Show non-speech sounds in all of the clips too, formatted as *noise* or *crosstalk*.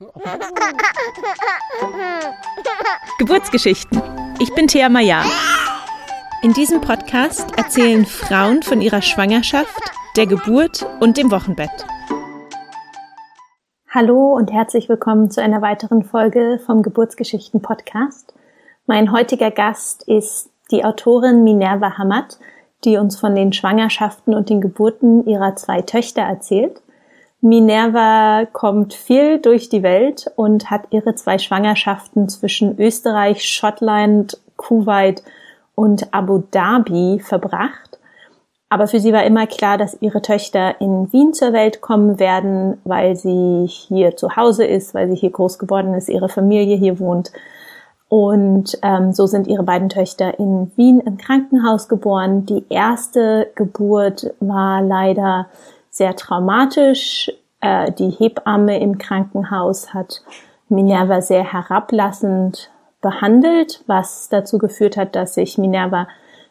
*laughs* Geburtsgeschichten. Ich bin Thea Maya. In diesem Podcast erzählen Frauen von ihrer Schwangerschaft, der Geburt und dem Wochenbett. Hallo und herzlich willkommen zu einer weiteren Folge vom Geburtsgeschichten Podcast. Mein heutiger Gast ist die Autorin Minerva Hamad, die uns von den Schwangerschaften und den Geburten ihrer zwei Töchter erzählt. Minerva kommt viel durch die Welt und hat ihre zwei Schwangerschaften zwischen Österreich, Schottland, Kuwait und Abu Dhabi verbracht. Aber für sie war immer klar, dass ihre Töchter in Wien zur Welt kommen werden, weil sie hier zu Hause ist, weil sie hier groß geworden ist, ihre Familie hier wohnt. Und ähm, so sind ihre beiden Töchter in Wien im Krankenhaus geboren. Die erste Geburt war leider sehr traumatisch. Äh, die Hebamme im Krankenhaus hat Minerva sehr herablassend behandelt, was dazu geführt hat, dass sich Minerva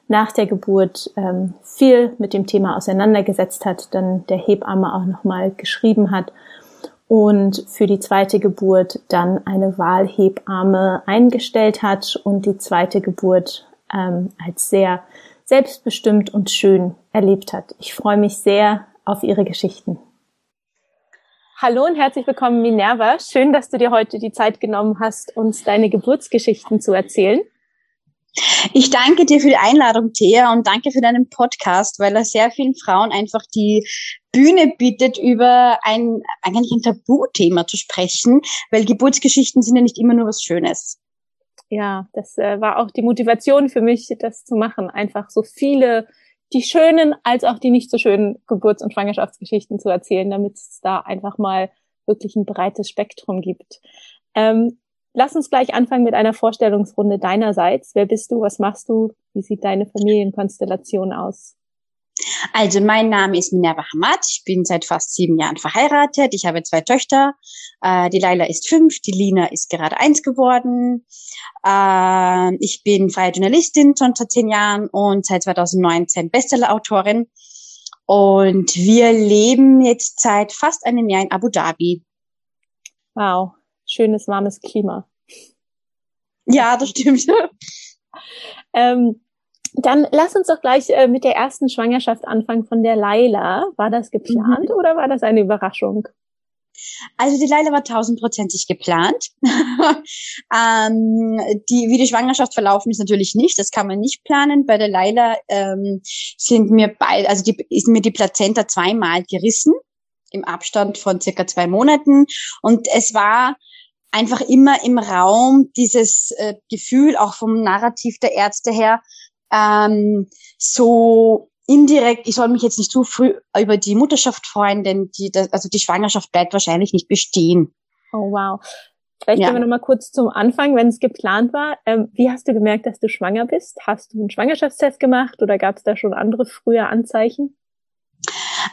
nach der Geburt ähm, viel mit dem Thema auseinandergesetzt hat, dann der Hebamme auch nochmal geschrieben hat und für die zweite Geburt dann eine Wahlhebamme eingestellt hat und die zweite Geburt ähm, als sehr selbstbestimmt und schön erlebt hat. Ich freue mich sehr auf Ihre Geschichten. Hallo und herzlich willkommen, Minerva. Schön, dass du dir heute die Zeit genommen hast, uns deine Geburtsgeschichten zu erzählen. Ich danke dir für die Einladung, Thea, und danke für deinen Podcast, weil er sehr vielen Frauen einfach die Bühne bietet, über ein eigentlich ein Tabuthema zu sprechen, weil Geburtsgeschichten sind ja nicht immer nur was Schönes. Ja, das äh, war auch die Motivation für mich, das zu machen, einfach so viele die schönen als auch die nicht so schönen Geburts- und Schwangerschaftsgeschichten zu erzählen, damit es da einfach mal wirklich ein breites Spektrum gibt. Ähm, lass uns gleich anfangen mit einer Vorstellungsrunde deinerseits. Wer bist du? Was machst du? Wie sieht deine Familienkonstellation aus? Also mein Name ist Minerva Hamad. Ich bin seit fast sieben Jahren verheiratet. Ich habe zwei Töchter. Äh, die Laila ist fünf, die Lina ist gerade eins geworden. Äh, ich bin freie Journalistin schon seit zehn Jahren und seit 2019 Bestsellerautorin. Und wir leben jetzt seit fast einem Jahr in Abu Dhabi. Wow, schönes warmes Klima. Ja, das stimmt. *laughs* ähm, dann lass uns doch gleich äh, mit der ersten Schwangerschaft anfangen von der Laila. War das geplant mhm. oder war das eine Überraschung? Also die Leila war tausendprozentig geplant. *laughs* ähm, die, wie die Schwangerschaft verlaufen ist natürlich nicht, das kann man nicht planen. Bei der Leila ähm, sind mir beide, also die, ist mir die Plazenta zweimal gerissen im Abstand von circa zwei Monaten und es war einfach immer im Raum dieses äh, Gefühl, auch vom Narrativ der Ärzte her, ähm, so indirekt, ich soll mich jetzt nicht zu früh über die Mutterschaft freuen, denn die, also die Schwangerschaft bleibt wahrscheinlich nicht bestehen. Oh wow. Vielleicht ja. gehen wir nochmal kurz zum Anfang, wenn es geplant war. Ähm, wie hast du gemerkt, dass du schwanger bist? Hast du einen Schwangerschaftstest gemacht oder gab es da schon andere frühe Anzeichen?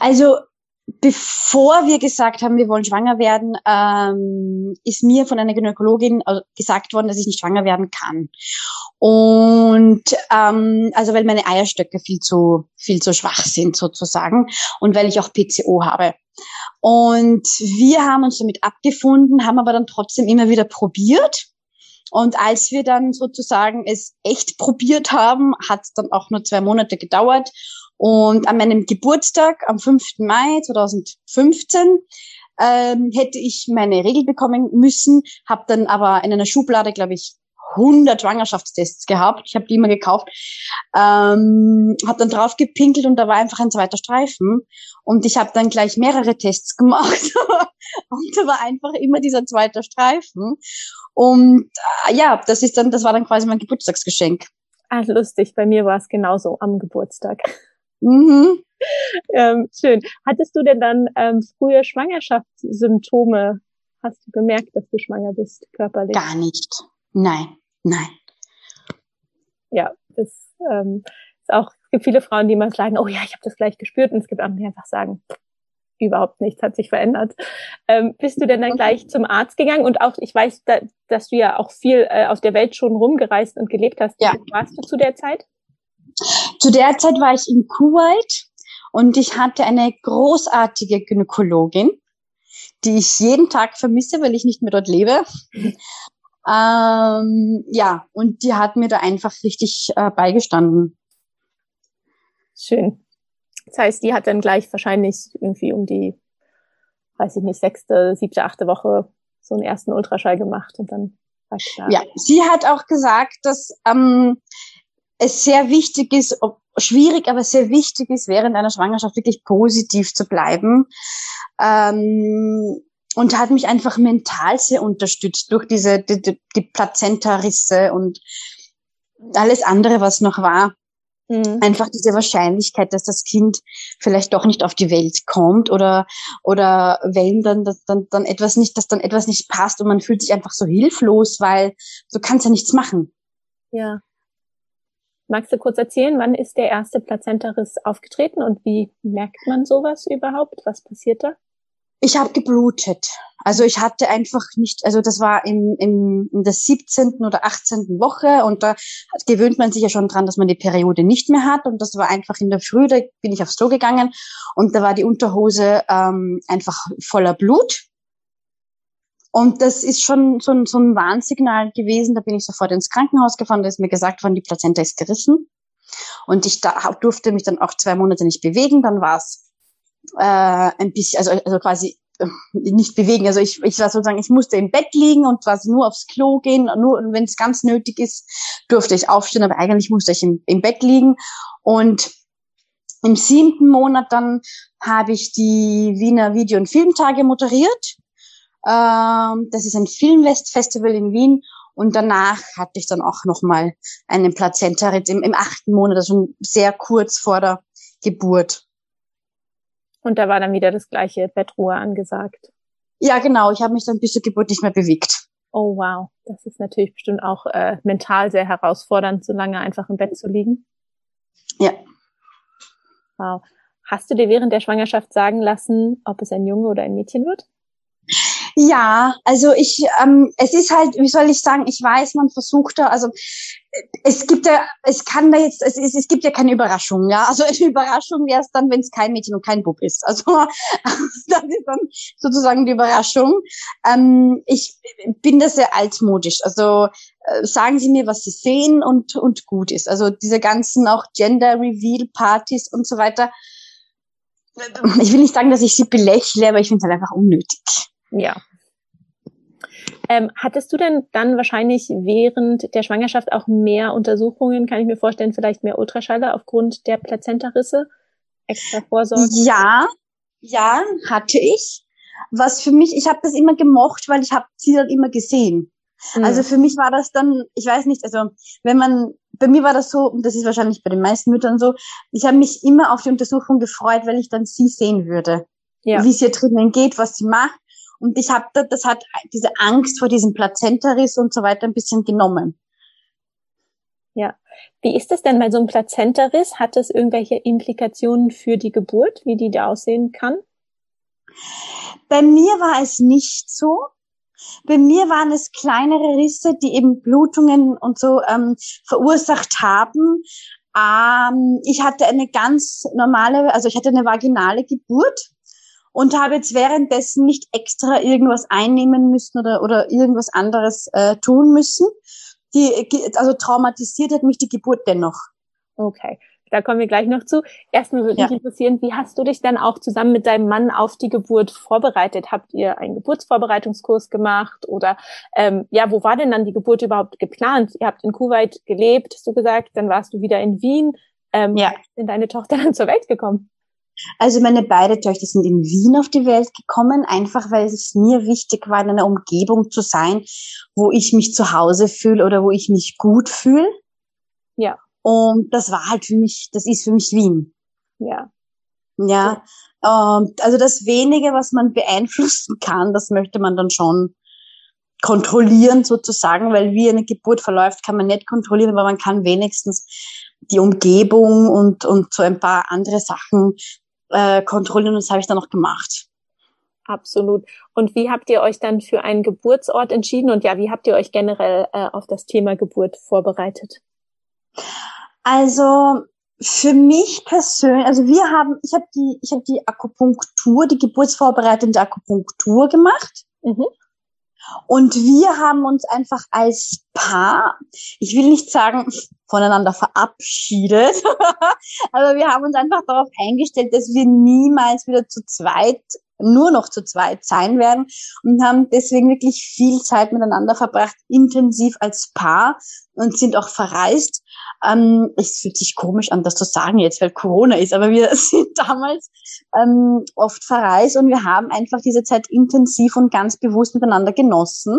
Also bevor wir gesagt haben, wir wollen schwanger werden, ähm, ist mir von einer Gynäkologin äh, gesagt worden, dass ich nicht schwanger werden kann. Und ähm, also weil meine Eierstöcke viel zu viel zu schwach sind sozusagen und weil ich auch PCO habe. Und wir haben uns damit abgefunden, haben aber dann trotzdem immer wieder probiert. Und als wir dann sozusagen es echt probiert haben, hat es dann auch nur zwei Monate gedauert. Und an meinem Geburtstag am 5. Mai 2015 ähm, hätte ich meine Regel bekommen müssen, habe dann aber in einer Schublade, glaube ich, 100 Schwangerschaftstests gehabt. Ich habe die immer gekauft. Ähm, habe dann drauf gepinkelt und da war einfach ein zweiter Streifen. Und ich habe dann gleich mehrere Tests gemacht. *laughs* und da war einfach immer dieser zweite Streifen. Und äh, ja, das ist dann, das war dann quasi mein Geburtstagsgeschenk. Ah, lustig. Bei mir war es genauso am Geburtstag. Mhm. ähm, schön. Hattest du denn dann ähm, frühe Schwangerschaftssymptome? Hast du gemerkt, dass du schwanger bist, körperlich? Gar nicht. Nein, nein. Ja, das ähm, ist auch, es gibt viele Frauen, die immer sagen, oh ja, ich habe das gleich gespürt und es gibt andere, die einfach sagen, überhaupt nichts hat sich verändert. Ähm, bist du denn dann gleich zum Arzt gegangen? Und auch, ich weiß, da, dass du ja auch viel äh, auf der Welt schon rumgereist und gelebt hast. Ja. Warst du zu der Zeit? Zu der Zeit war ich in Kuwait und ich hatte eine großartige Gynäkologin, die ich jeden Tag vermisse, weil ich nicht mehr dort lebe. *laughs* Ähm, ja, und die hat mir da einfach richtig äh, beigestanden. Schön. Das heißt, die hat dann gleich wahrscheinlich irgendwie um die, weiß ich nicht, sechste, siebte, achte Woche so einen ersten Ultraschall gemacht und dann war klar. Ja, sie hat auch gesagt, dass ähm, es sehr wichtig ist, ob, schwierig, aber sehr wichtig ist, während einer Schwangerschaft wirklich positiv zu bleiben. Ähm, und hat mich einfach mental sehr unterstützt durch diese die, die, die Plazenta-Risse und alles andere, was noch war. Mhm. Einfach diese Wahrscheinlichkeit, dass das Kind vielleicht doch nicht auf die Welt kommt oder oder wenn dann dass dann dann etwas nicht, dass dann etwas nicht passt und man fühlt sich einfach so hilflos, weil du kannst ja nichts machen. Ja. Magst du kurz erzählen, wann ist der erste Plazenta-Riss aufgetreten und wie merkt man sowas überhaupt? Was passiert da? Ich habe geblutet. Also ich hatte einfach nicht, also das war im, im, in der 17. oder 18. Woche und da gewöhnt man sich ja schon dran, dass man die Periode nicht mehr hat und das war einfach in der Früh, da bin ich aufs Klo gegangen und da war die Unterhose ähm, einfach voller Blut. Und das ist schon so ein, so ein Warnsignal gewesen. Da bin ich sofort ins Krankenhaus gefahren, da ist mir gesagt worden, die Plazenta ist gerissen. Und ich da, durfte mich dann auch zwei Monate nicht bewegen. Dann war es äh, ein bisschen, also, also quasi äh, nicht bewegen. Also ich, ich war sozusagen, ich musste im Bett liegen und quasi nur aufs Klo gehen. Nur wenn es ganz nötig ist, durfte ich aufstehen, aber eigentlich musste ich im, im Bett liegen. Und im siebten Monat dann habe ich die Wiener Video- und Filmtage moderiert. Ähm, das ist ein Filmfestival in Wien. Und danach hatte ich dann auch nochmal einen Plazenta-Ritt im, im achten Monat, also sehr kurz vor der Geburt. Und da war dann wieder das gleiche Bettruhe angesagt. Ja, genau. Ich habe mich dann bis zur Geburt nicht mehr bewegt. Oh wow, das ist natürlich bestimmt auch äh, mental sehr herausfordernd, so lange einfach im Bett zu liegen. Ja. Wow. Hast du dir während der Schwangerschaft sagen lassen, ob es ein Junge oder ein Mädchen wird? Ja, also ich, ähm, es ist halt, wie soll ich sagen, ich weiß, man versucht da, also es gibt ja, es kann da jetzt, es, es, gibt ja keine Überraschung, ja. Also eine *laughs* Überraschung wäre es dann, wenn es kein Mädchen und kein Bub ist. Also *laughs* das ist dann sozusagen die Überraschung. Ähm, ich bin da sehr altmodisch. Also äh, sagen Sie mir, was Sie sehen und und gut ist. Also diese ganzen auch Gender Reveal Partys und so weiter. Ich will nicht sagen, dass ich sie belächle, aber ich finde es halt einfach unnötig. Ja. Ähm, hattest du denn dann wahrscheinlich während der Schwangerschaft auch mehr Untersuchungen, kann ich mir vorstellen, vielleicht mehr Ultraschalter aufgrund der Plazentarisse? Extra Vorsorge? Ja, ja, hatte ich. Was für mich, ich habe das immer gemocht, weil ich habe sie dann immer gesehen. Mhm. Also für mich war das dann, ich weiß nicht, also wenn man, bei mir war das so, und das ist wahrscheinlich bei den meisten Müttern so, ich habe mich immer auf die Untersuchung gefreut, weil ich dann sie sehen würde. Ja. Wie es ihr drinnen geht, was sie macht. Und ich habe das hat diese Angst vor diesem Plazentariss und so weiter ein bisschen genommen. Ja. Wie ist es denn bei so einem Plazentariss? Hat es irgendwelche Implikationen für die Geburt, wie die da aussehen kann? Bei mir war es nicht so. Bei mir waren es kleinere Risse, die eben Blutungen und so ähm, verursacht haben. Ähm, ich hatte eine ganz normale, also ich hatte eine vaginale Geburt und habe jetzt währenddessen nicht extra irgendwas einnehmen müssen oder, oder irgendwas anderes äh, tun müssen. Die, also traumatisiert hat mich die Geburt dennoch. Okay, da kommen wir gleich noch zu. Erstmal würde ja. mich interessieren, wie hast du dich dann auch zusammen mit deinem Mann auf die Geburt vorbereitet? Habt ihr einen Geburtsvorbereitungskurs gemacht oder ähm, ja, wo war denn dann die Geburt überhaupt geplant? Ihr habt in Kuwait gelebt, hast du gesagt, dann warst du wieder in Wien. Ähm, ja. Sind deine Tochter dann zur Welt gekommen? Also meine beiden Töchter sind in Wien auf die Welt gekommen, einfach weil es mir wichtig war, in einer Umgebung zu sein, wo ich mich zu Hause fühle oder wo ich mich gut fühle. Ja. Und das war halt für mich, das ist für mich Wien. Ja. Ja. Und also das wenige, was man beeinflussen kann, das möchte man dann schon kontrollieren sozusagen, weil wie eine Geburt verläuft, kann man nicht kontrollieren, aber man kann wenigstens die Umgebung und, und so ein paar andere Sachen äh, kontrollieren und das habe ich dann auch gemacht. Absolut. Und wie habt ihr euch dann für einen Geburtsort entschieden und ja, wie habt ihr euch generell äh, auf das Thema Geburt vorbereitet? Also für mich persönlich, also wir haben, ich habe die, ich habe die Akupunktur, die geburtsvorbereitende Akupunktur gemacht. Mhm. Und wir haben uns einfach als Paar, ich will nicht sagen voneinander verabschiedet, *laughs* aber wir haben uns einfach darauf eingestellt, dass wir niemals wieder zu zweit nur noch zu zweit sein werden und haben deswegen wirklich viel Zeit miteinander verbracht, intensiv als Paar und sind auch verreist. Ähm, es fühlt sich komisch an, das zu sagen jetzt, weil Corona ist, aber wir *laughs* sind damals ähm, oft verreist und wir haben einfach diese Zeit intensiv und ganz bewusst miteinander genossen,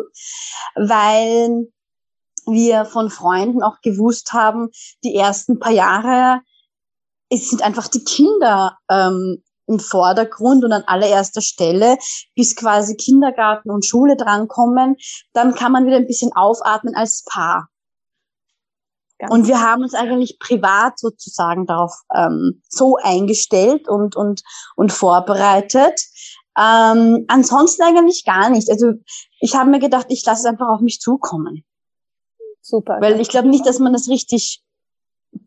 weil wir von Freunden auch gewusst haben, die ersten paar Jahre es sind einfach die Kinder ähm, im Vordergrund und an allererster Stelle, bis quasi Kindergarten und Schule drankommen, dann kann man wieder ein bisschen aufatmen als Paar. Ganz und wir haben uns eigentlich privat sozusagen darauf ähm, so eingestellt und, und, und vorbereitet. Ähm, ansonsten eigentlich gar nicht. Also ich habe mir gedacht, ich lasse es einfach auf mich zukommen. Super. Weil ich glaube nicht, dass man das richtig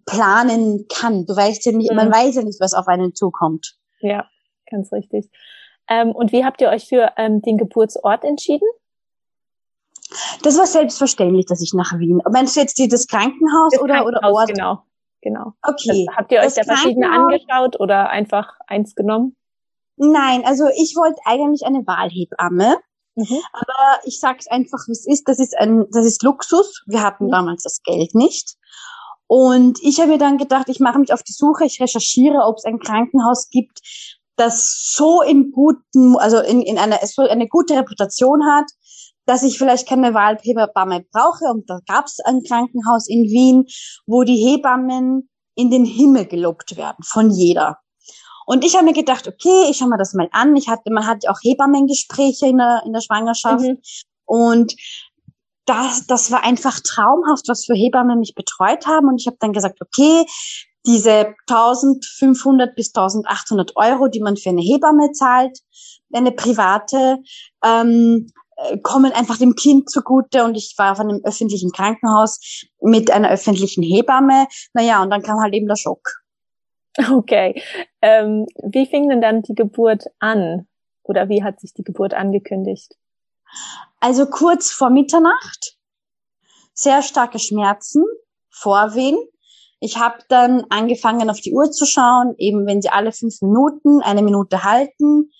planen kann. Du weißt ja nicht, mhm. man weiß ja nicht, was auf einen zukommt. Ja, ganz richtig. Ähm, und wie habt ihr euch für ähm, den Geburtsort entschieden? Das war selbstverständlich, dass ich nach Wien. Meinst du jetzt das Krankenhaus das oder, Krankenhaus, oder Ort? Genau, genau. Okay. Das, habt ihr euch da verschiedene angeschaut oder einfach eins genommen? Nein, also ich wollte eigentlich eine Wahlhebamme. Mhm. Aber ich sag's einfach, wie es ist. Das ist ein, das ist Luxus. Wir hatten mhm. damals das Geld nicht. Und ich habe mir dann gedacht, ich mache mich auf die Suche, ich recherchiere, ob es ein Krankenhaus gibt, das so in guten, also in, in einer, so eine gute Reputation hat, dass ich vielleicht keine Wahlhebamme brauche. Und da gab es ein Krankenhaus in Wien, wo die Hebammen in den Himmel gelobt werden von jeder. Und ich habe mir gedacht, okay, ich schaue mir das mal an. Ich hatte, man hat ja auch Hebammengespräche in der, in der Schwangerschaft. Mhm. Und das, das war einfach traumhaft, was für Hebammen mich betreut haben. Und ich habe dann gesagt, okay, diese 1500 bis 1800 Euro, die man für eine Hebamme zahlt, eine private, ähm, äh, kommen einfach dem Kind zugute und ich war auf einem öffentlichen Krankenhaus mit einer öffentlichen Hebamme. Naja, und dann kam halt eben der Schock. Okay. Ähm, wie fing denn dann die Geburt an? Oder wie hat sich die Geburt angekündigt? Also kurz vor Mitternacht, sehr starke Schmerzen, Vorwehen. Ich habe dann angefangen, auf die Uhr zu schauen, eben wenn sie alle fünf Minuten eine Minute halten,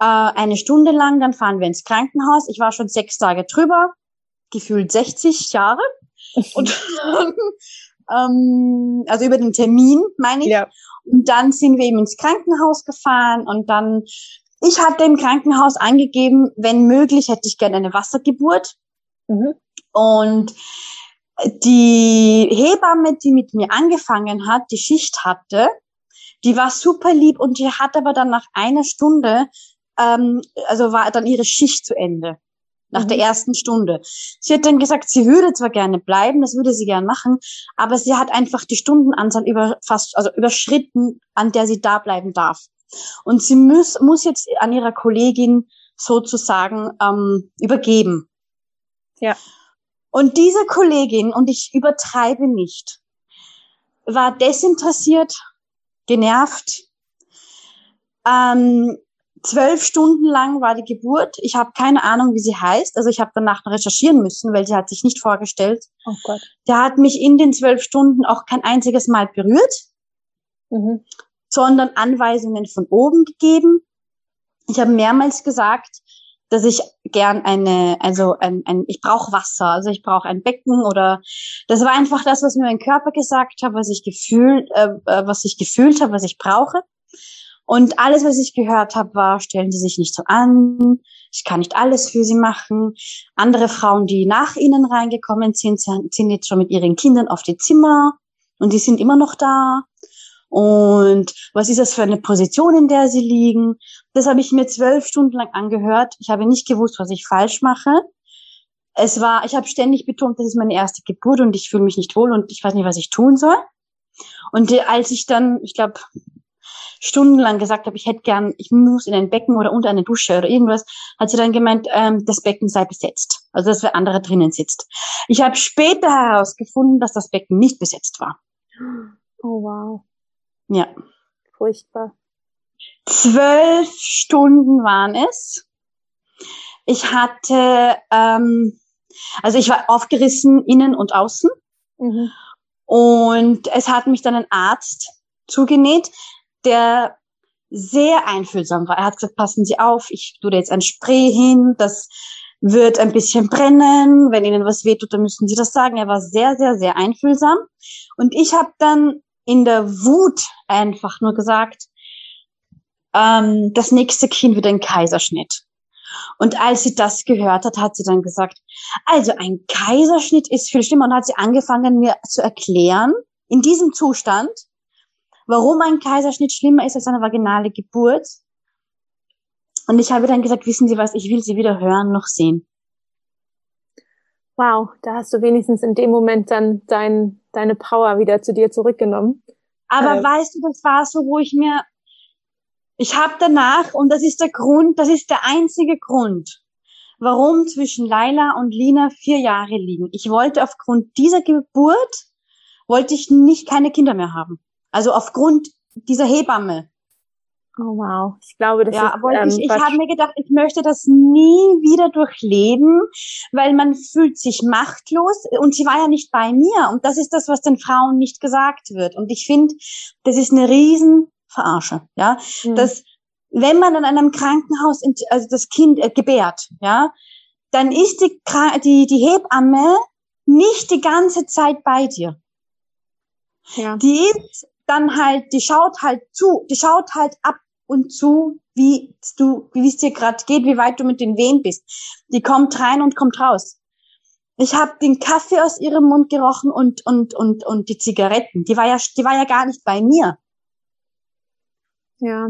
äh, eine Stunde lang, dann fahren wir ins Krankenhaus. Ich war schon sechs Tage drüber, gefühlt 60 Jahre. *laughs* Und ähm, also über den Termin, meine ich. Ja. Und dann sind wir eben ins Krankenhaus gefahren und dann ich hatte im Krankenhaus angegeben, wenn möglich, hätte ich gerne eine Wassergeburt. Mhm. Und die Hebamme, die mit mir angefangen hat, die Schicht hatte, die war super lieb und die hat aber dann nach einer Stunde, ähm, also war dann ihre Schicht zu Ende. Nach mhm. der ersten Stunde. Sie hat dann gesagt, sie würde zwar gerne bleiben, das würde sie gern machen, aber sie hat einfach die Stundenanzahl über fast, also überschritten, an der sie da bleiben darf. Und sie muss, muss jetzt an ihrer Kollegin sozusagen ähm, übergeben. Ja. Und diese Kollegin, und ich übertreibe nicht, war desinteressiert, genervt. Ähm, zwölf Stunden lang war die Geburt. Ich habe keine Ahnung, wie sie heißt. Also ich habe danach recherchieren müssen, weil sie hat sich nicht vorgestellt. Oh Gott. Der hat mich in den zwölf Stunden auch kein einziges Mal berührt. Mhm sondern Anweisungen von oben gegeben. Ich habe mehrmals gesagt, dass ich gern eine, also ein, ein ich brauche Wasser, also ich brauche ein Becken oder das war einfach das, was mir mein Körper gesagt hat, was ich gefühlt, äh, äh, was ich gefühlt habe, was ich brauche. Und alles, was ich gehört habe, war, stellen Sie sich nicht so an, ich kann nicht alles für Sie machen. Andere Frauen, die nach Ihnen reingekommen sind, sind jetzt schon mit ihren Kindern auf die Zimmer und die sind immer noch da und was ist das für eine Position, in der sie liegen. Das habe ich mir zwölf Stunden lang angehört. Ich habe nicht gewusst, was ich falsch mache. Es war, ich habe ständig betont, das ist meine erste Geburt und ich fühle mich nicht wohl und ich weiß nicht, was ich tun soll. Und als ich dann, ich glaube, stundenlang gesagt habe, ich hätte gern, ich muss in ein Becken oder unter eine Dusche oder irgendwas, hat sie dann gemeint, ähm, das Becken sei besetzt. Also dass wer andere drinnen sitzt. Ich habe später herausgefunden, dass das Becken nicht besetzt war. Oh wow. Ja. Furchtbar. Zwölf Stunden waren es. Ich hatte, ähm, also ich war aufgerissen innen und außen. Mhm. Und es hat mich dann ein Arzt zugenäht, der sehr einfühlsam war. Er hat gesagt, passen Sie auf, ich tue da jetzt ein Spray hin, das wird ein bisschen brennen. Wenn Ihnen was wehtut, dann müssen Sie das sagen. Er war sehr, sehr, sehr einfühlsam. Und ich habe dann in der Wut einfach nur gesagt, ähm, das nächste Kind wird ein Kaiserschnitt. Und als sie das gehört hat, hat sie dann gesagt, also ein Kaiserschnitt ist viel schlimmer und hat sie angefangen, mir zu erklären, in diesem Zustand, warum ein Kaiserschnitt schlimmer ist als eine vaginale Geburt. Und ich habe dann gesagt, wissen Sie was, ich will Sie weder hören noch sehen. Wow, da hast du wenigstens in dem Moment dann dein, deine Power wieder zu dir zurückgenommen. Aber äh, weißt du, das war so, wo ich mir ich habe danach, und das ist der Grund, das ist der einzige Grund, warum zwischen Laila und Lina vier Jahre liegen. Ich wollte aufgrund dieser Geburt, wollte ich nicht keine Kinder mehr haben. Also aufgrund dieser Hebamme. Oh wow, ich glaube, das ja, ist. Wollte ähm, ich ich habe mir gedacht, ich möchte das nie wieder durchleben, weil man fühlt sich machtlos und sie war ja nicht bei mir und das ist das, was den Frauen nicht gesagt wird. Und ich finde, das ist eine riesen verarsche, ja, mhm. dass wenn man in einem Krankenhaus also das Kind äh, gebärt, ja, dann ist die, die, die Hebamme nicht die ganze Zeit bei dir. Ja. Die ist dann halt, die schaut halt zu, die schaut halt ab und zu, wie du, wie es dir gerade geht, wie weit du mit den Wehen bist. Die kommt rein und kommt raus. Ich habe den Kaffee aus ihrem Mund gerochen und und und und die Zigaretten. Die war ja, die war ja gar nicht bei mir. Ja,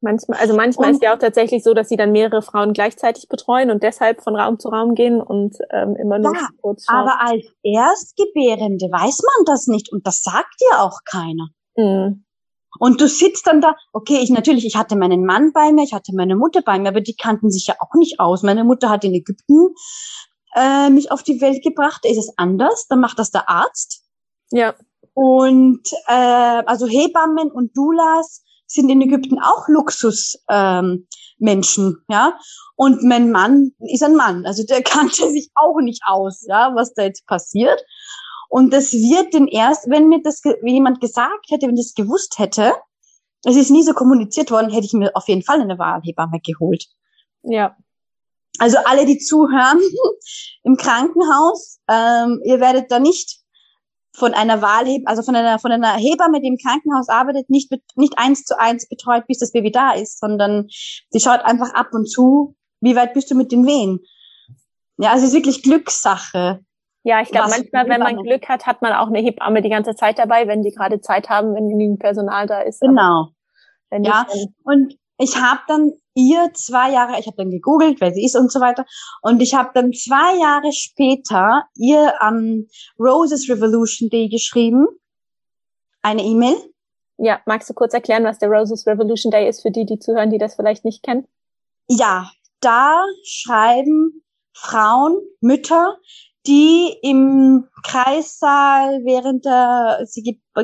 manchmal, also manchmal und, ist ja auch tatsächlich so, dass sie dann mehrere Frauen gleichzeitig betreuen und deshalb von Raum zu Raum gehen und ähm, immer nur ja, kurz schauen. Aber als Erstgebärende weiß man das nicht und das sagt dir auch keiner. Mhm. Und du sitzt dann da, okay, ich natürlich, ich hatte meinen Mann bei mir, ich hatte meine Mutter bei mir, aber die kannten sich ja auch nicht aus. Meine Mutter hat in Ägypten äh, mich auf die Welt gebracht. Da ist es anders, dann macht das der Arzt. Ja. Und äh, also Hebammen und Doulas sind in Ägypten auch Luxus. Ähm, Menschen, ja. Und mein Mann ist ein Mann, also der *laughs* kannte sich auch nicht aus, ja, was da jetzt passiert. Und das wird denn erst, wenn mir das jemand gesagt hätte, wenn ich das gewusst hätte, es ist nie so kommuniziert worden, hätte ich mir auf jeden Fall eine Wahlhebamme geholt. Ja. Also alle, die zuhören *laughs* im Krankenhaus, ähm, ihr werdet da nicht von einer Wahlheb, also von einer, von einer Hebamme, die im Krankenhaus arbeitet, nicht, nicht eins zu eins betreut, bis das Baby da ist, sondern sie schaut einfach ab und zu, wie weit bist du mit den Wehen. Ja, also es ist wirklich Glückssache. Ja, ich glaube, manchmal, wenn man Glück hat, hat man auch eine Hebamme die ganze Zeit dabei, wenn die gerade Zeit haben, wenn genügend Personal da ist. Genau. ja, und ich habe dann ihr zwei Jahre, ich habe dann gegoogelt, wer sie ist und so weiter, und ich habe dann zwei Jahre später ihr am Roses Revolution Day geschrieben, eine E-Mail. Ja, magst du kurz erklären, was der Roses Revolution Day ist für die, die zuhören, die das vielleicht nicht kennen? Ja, da schreiben Frauen, Mütter, die im Kreissaal während der,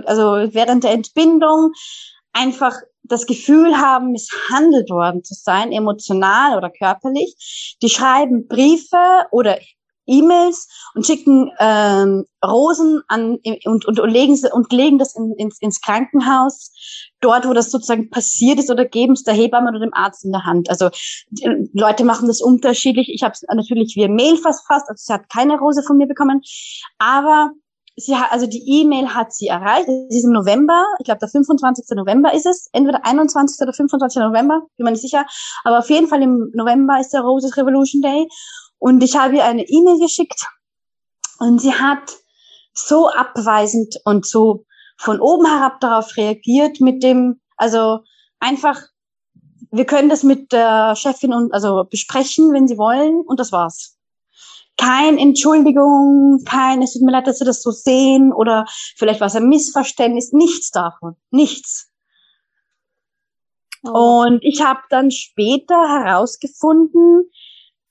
also während der Entbindung einfach das Gefühl haben, misshandelt worden zu sein, emotional oder körperlich. Die schreiben Briefe oder E-Mails und schicken ähm, Rosen an und, und, und legen sie und legen das in, ins, ins Krankenhaus, dort, wo das sozusagen passiert ist, oder geben es der Hebamme oder dem Arzt in der Hand. Also die Leute machen das unterschiedlich. Ich habe es natürlich via Mail fast fast, also sie hat keine Rose von mir bekommen, aber sie hat, also die E-Mail hat sie erreicht. Es ist im November, ich glaube der 25. November ist es, entweder 21. oder 25. November, bin mir nicht sicher. Aber auf jeden Fall im November ist der Roses Revolution Day. Und ich habe ihr eine E-Mail geschickt und sie hat so abweisend und so von oben herab darauf reagiert mit dem, also einfach, wir können das mit der Chefin und also besprechen, wenn sie wollen, und das war's kein Entschuldigung, kein, es tut mir leid, dass Sie das so sehen oder vielleicht war es ein Missverständnis, nichts davon, nichts. Oh. Und ich habe dann später herausgefunden,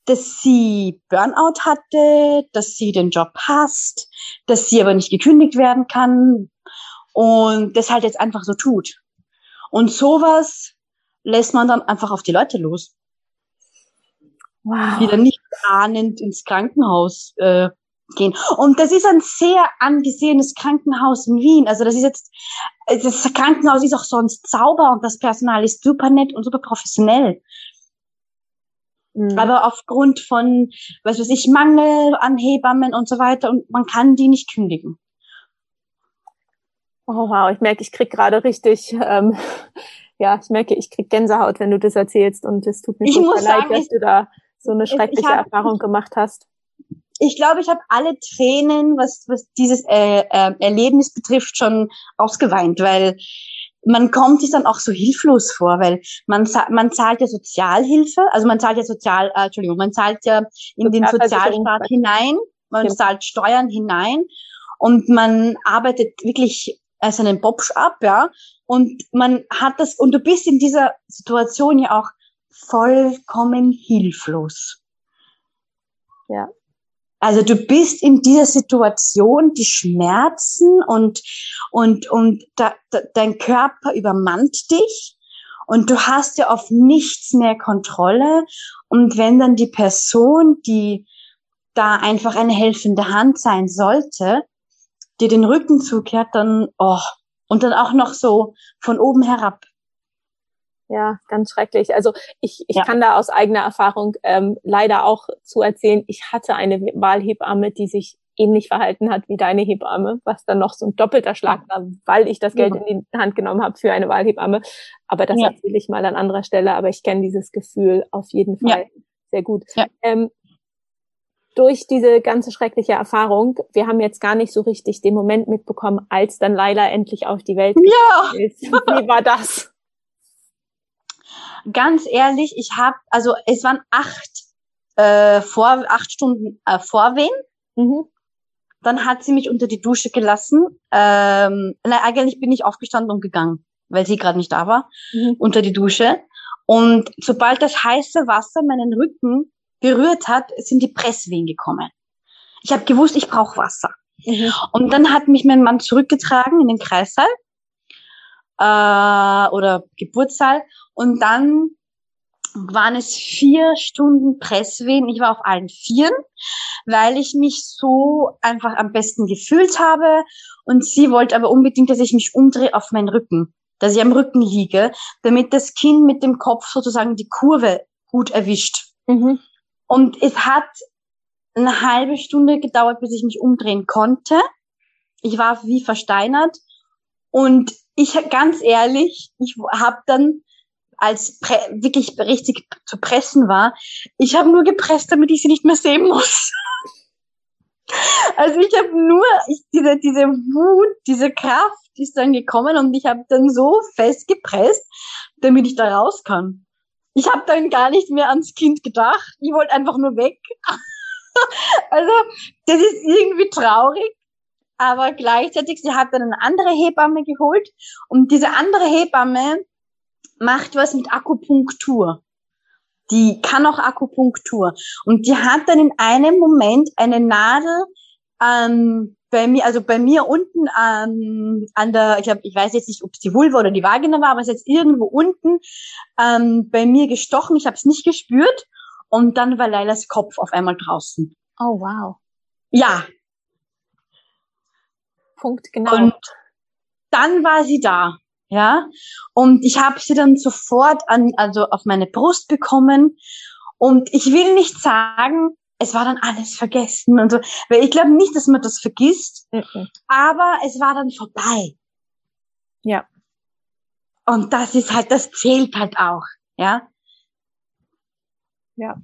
dass sie Burnout hatte, dass sie den Job hasst, dass sie aber nicht gekündigt werden kann. und das halt jetzt einfach so tut. Und sowas lässt man dann einfach auf die Leute los. Wow. Dann nicht ahnend ins Krankenhaus äh, gehen. Und das ist ein sehr angesehenes Krankenhaus in Wien. Also das ist jetzt, das Krankenhaus ist auch sonst sauber und das Personal ist super nett und super professionell. Mhm. Aber aufgrund von, was weiß ich, Mangel an Hebammen und so weiter und man kann die nicht kündigen. Oh wow, ich merke, ich krieg gerade richtig, ähm, *laughs* ja, ich merke, ich krieg Gänsehaut, wenn du das erzählst und es tut mir ich leid, sagen, dass du da so eine schreckliche hab, Erfahrung gemacht hast. Ich glaube, ich habe alle Tränen, was, was dieses äh, äh, Erlebnis betrifft, schon ausgeweint, weil man kommt sich dann auch so hilflos vor, weil man, man zahlt ja Sozialhilfe, also man zahlt ja Sozial, äh, Entschuldigung, man zahlt ja in den Sozialstaat hinein, man ja. zahlt Steuern hinein und man arbeitet wirklich als einen Bobsch ab, ja, und man hat das, und du bist in dieser Situation ja auch vollkommen hilflos. Ja. Also du bist in dieser Situation, die Schmerzen und, und, und da, da, dein Körper übermannt dich und du hast ja auf nichts mehr Kontrolle. Und wenn dann die Person, die da einfach eine helfende Hand sein sollte, dir den Rücken zukehrt, dann, oh, und dann auch noch so von oben herab. Ja, ganz schrecklich. Also ich, ich ja. kann da aus eigener Erfahrung ähm, leider auch zu erzählen, ich hatte eine Wahlhebamme, die sich ähnlich verhalten hat wie deine Hebamme, was dann noch so ein doppelter Schlag war, weil ich das Geld ja. in die Hand genommen habe für eine Wahlhebamme. Aber das ja. erzähle ich mal an anderer Stelle. Aber ich kenne dieses Gefühl auf jeden Fall sehr gut. Ähm, durch diese ganze schreckliche Erfahrung, wir haben jetzt gar nicht so richtig den Moment mitbekommen, als dann Leila endlich auf die Welt ja. ist. Wie war das? Ganz ehrlich, ich habe, also es waren acht äh, vor acht Stunden äh, Vorwehen. Mhm. Dann hat sie mich unter die Dusche gelassen. Ähm, nein, eigentlich bin ich aufgestanden und gegangen, weil sie gerade nicht da war, mhm. unter die Dusche. Und sobald das heiße Wasser meinen Rücken berührt hat, sind die Presswehen gekommen. Ich habe gewusst, ich brauche Wasser. Mhm. Und dann hat mich mein Mann zurückgetragen in den Kreissaal äh, oder Geburtssaal und dann waren es vier Stunden Presswehen. Ich war auf allen Vieren, weil ich mich so einfach am besten gefühlt habe. Und sie wollte aber unbedingt, dass ich mich umdrehe auf meinen Rücken, dass ich am Rücken liege, damit das Kind mit dem Kopf sozusagen die Kurve gut erwischt. Mhm. Und es hat eine halbe Stunde gedauert, bis ich mich umdrehen konnte. Ich war wie versteinert. Und ich, ganz ehrlich, ich habe dann als Pre wirklich richtig zu pressen war. Ich habe nur gepresst, damit ich sie nicht mehr sehen muss. *laughs* also ich habe nur ich, diese diese Wut, diese Kraft ist dann gekommen und ich habe dann so fest gepresst, damit ich da raus kann. Ich habe dann gar nicht mehr ans Kind gedacht. Ich wollte einfach nur weg. *laughs* also das ist irgendwie traurig, aber gleichzeitig sie hat dann eine andere Hebamme geholt und diese andere Hebamme macht was mit Akupunktur. Die kann auch Akupunktur. Und die hat dann in einem Moment eine Nadel ähm, bei mir, also bei mir unten ähm, an der, ich, hab, ich weiß jetzt nicht, ob es die Vulva oder die Vagina war, aber es ist jetzt irgendwo unten ähm, bei mir gestochen. Ich habe es nicht gespürt. Und dann war Leilas Kopf auf einmal draußen. Oh, wow. Ja. Punkt, genau. Und dann war sie da ja. Und ich habe sie dann sofort an, also auf meine Brust bekommen. Und ich will nicht sagen, es war dann alles vergessen und so, weil ich glaube nicht, dass man das vergisst, mhm. aber es war dann vorbei. Ja. Und das ist halt, das zählt halt auch, ja. Ja.